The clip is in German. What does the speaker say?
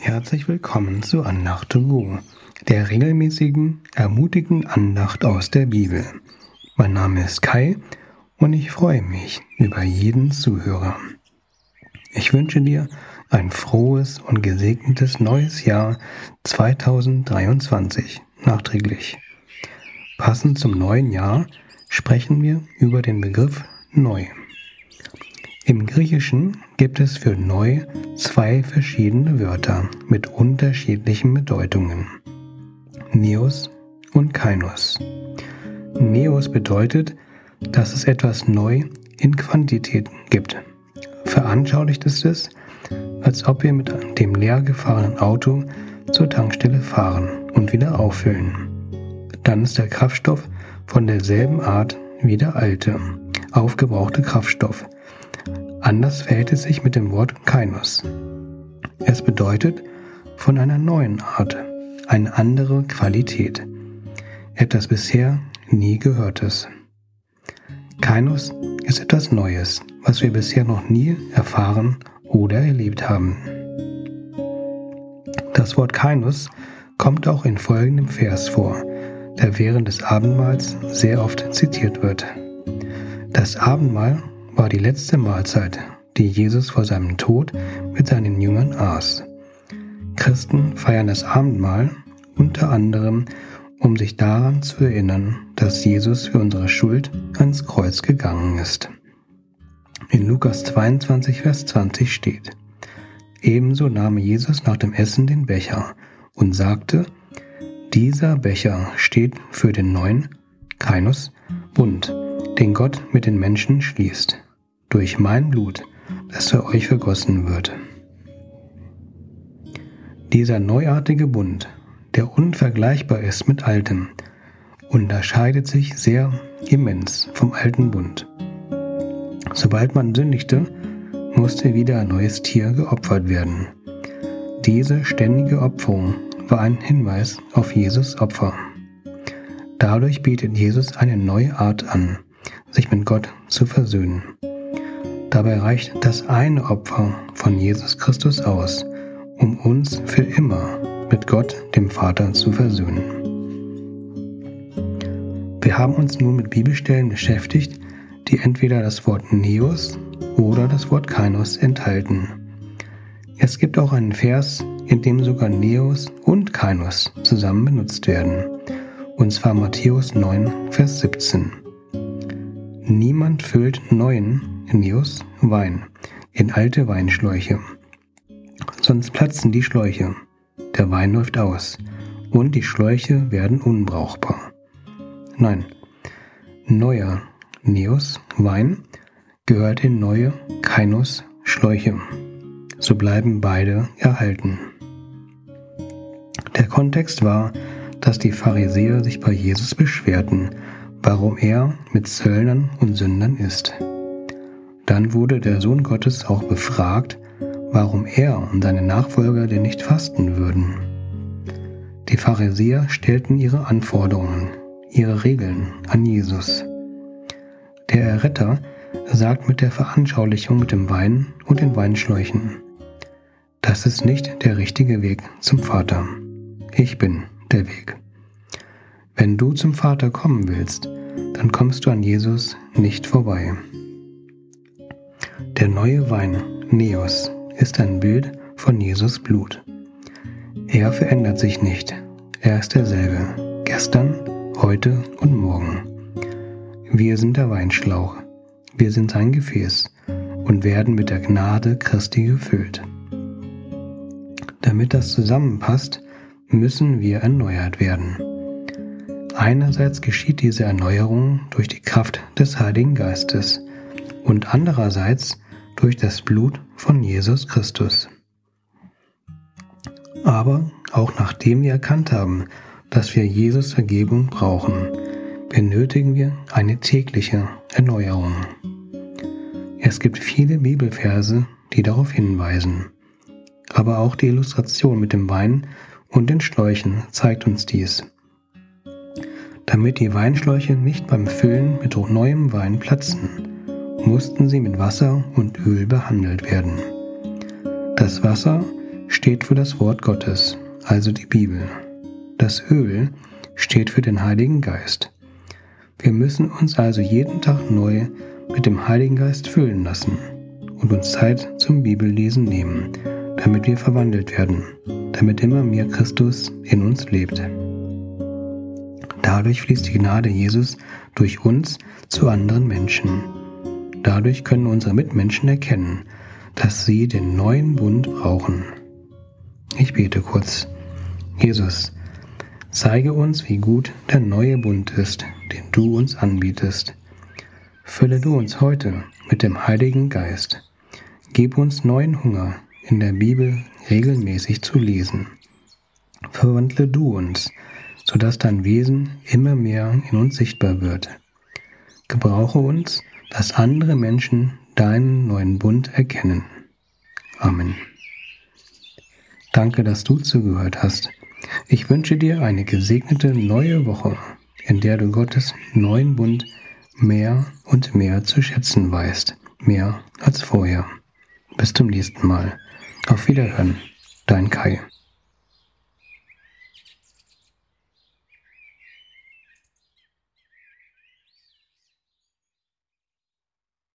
Herzlich willkommen zu Andacht to Go, der regelmäßigen, ermutigenden Andacht aus der Bibel. Mein Name ist Kai und ich freue mich über jeden Zuhörer. Ich wünsche dir ein frohes und gesegnetes neues Jahr 2023 nachträglich. Passend zum neuen Jahr sprechen wir über den Begriff neu. Im Griechischen gibt es für neu zwei verschiedene Wörter mit unterschiedlichen Bedeutungen. Neos und Kainos. Neos bedeutet, dass es etwas neu in Quantität gibt. Veranschaulicht ist es, als ob wir mit dem leer gefahrenen Auto zur Tankstelle fahren und wieder auffüllen. Dann ist der Kraftstoff von derselben Art wie der alte, aufgebrauchte Kraftstoff, Anders verhält es sich mit dem Wort Kainos. Es bedeutet von einer neuen Art, eine andere Qualität, etwas bisher nie Gehörtes. Kainos ist etwas Neues, was wir bisher noch nie erfahren oder erlebt haben. Das Wort Kainos kommt auch in folgendem Vers vor, der während des Abendmahls sehr oft zitiert wird. Das Abendmahl war die letzte Mahlzeit, die Jesus vor seinem Tod mit seinen Jüngern aß. Christen feiern das Abendmahl unter anderem, um sich daran zu erinnern, dass Jesus für unsere Schuld ans Kreuz gegangen ist. In Lukas 22, Vers 20 steht, Ebenso nahm Jesus nach dem Essen den Becher und sagte, dieser Becher steht für den neuen, Kainos, Bund, den Gott mit den Menschen schließt durch mein Blut, das für euch vergossen wird. Dieser neuartige Bund, der unvergleichbar ist mit altem, unterscheidet sich sehr immens vom alten Bund. Sobald man sündigte, musste wieder ein neues Tier geopfert werden. Diese ständige Opferung war ein Hinweis auf Jesus Opfer. Dadurch bietet Jesus eine neue Art an, sich mit Gott zu versöhnen. Dabei reicht das eine Opfer von Jesus Christus aus, um uns für immer mit Gott, dem Vater, zu versöhnen. Wir haben uns nun mit Bibelstellen beschäftigt, die entweder das Wort Neos oder das Wort Kainos enthalten. Es gibt auch einen Vers, in dem sogar Neos und Kainos zusammen benutzt werden, und zwar Matthäus 9, Vers 17. Niemand füllt neuen Neos Wein in alte Weinschläuche. Sonst platzen die Schläuche, der Wein läuft aus und die Schläuche werden unbrauchbar. Nein, neuer Neos Wein gehört in neue Kainos Schläuche. So bleiben beide erhalten. Der Kontext war, dass die Pharisäer sich bei Jesus beschwerten, warum er mit Zöllnern und Sündern isst. Dann wurde der Sohn Gottes auch befragt, warum er und seine Nachfolger denn nicht fasten würden. Die Pharisäer stellten ihre Anforderungen, ihre Regeln an Jesus. Der Erretter sagt mit der Veranschaulichung mit dem Wein und den Weinschläuchen, das ist nicht der richtige Weg zum Vater. Ich bin der Weg. Wenn du zum Vater kommen willst, dann kommst du an Jesus nicht vorbei. Der neue Wein, Neos, ist ein Bild von Jesus Blut. Er verändert sich nicht. Er ist derselbe, gestern, heute und morgen. Wir sind der Weinschlauch. Wir sind sein Gefäß und werden mit der Gnade Christi gefüllt. Damit das zusammenpasst, müssen wir erneuert werden. Einerseits geschieht diese Erneuerung durch die Kraft des Heiligen Geistes und andererseits durch das Blut von Jesus Christus. Aber auch nachdem wir erkannt haben, dass wir Jesus Vergebung brauchen, benötigen wir eine tägliche Erneuerung. Es gibt viele Bibelverse, die darauf hinweisen. Aber auch die Illustration mit dem Wein und den Schläuchen zeigt uns dies. Damit die Weinschläuche nicht beim Füllen mit neuem Wein platzen, mussten sie mit Wasser und Öl behandelt werden. Das Wasser steht für das Wort Gottes, also die Bibel. Das Öl steht für den Heiligen Geist. Wir müssen uns also jeden Tag neu mit dem Heiligen Geist füllen lassen und uns Zeit zum Bibellesen nehmen, damit wir verwandelt werden, damit immer mehr Christus in uns lebt. Dadurch fließt die Gnade Jesus durch uns zu anderen Menschen. Dadurch können unsere Mitmenschen erkennen, dass sie den neuen Bund brauchen. Ich bete kurz. Jesus, zeige uns, wie gut der neue Bund ist, den du uns anbietest. Fülle du uns heute mit dem Heiligen Geist. Gib uns neuen Hunger, in der Bibel regelmäßig zu lesen. Verwandle du uns, sodass dein Wesen immer mehr in uns sichtbar wird. Gebrauche uns, dass andere Menschen deinen neuen Bund erkennen. Amen. Danke, dass du zugehört hast. Ich wünsche dir eine gesegnete neue Woche, in der du Gottes neuen Bund mehr und mehr zu schätzen weißt, mehr als vorher. Bis zum nächsten Mal. Auf Wiederhören, dein Kai.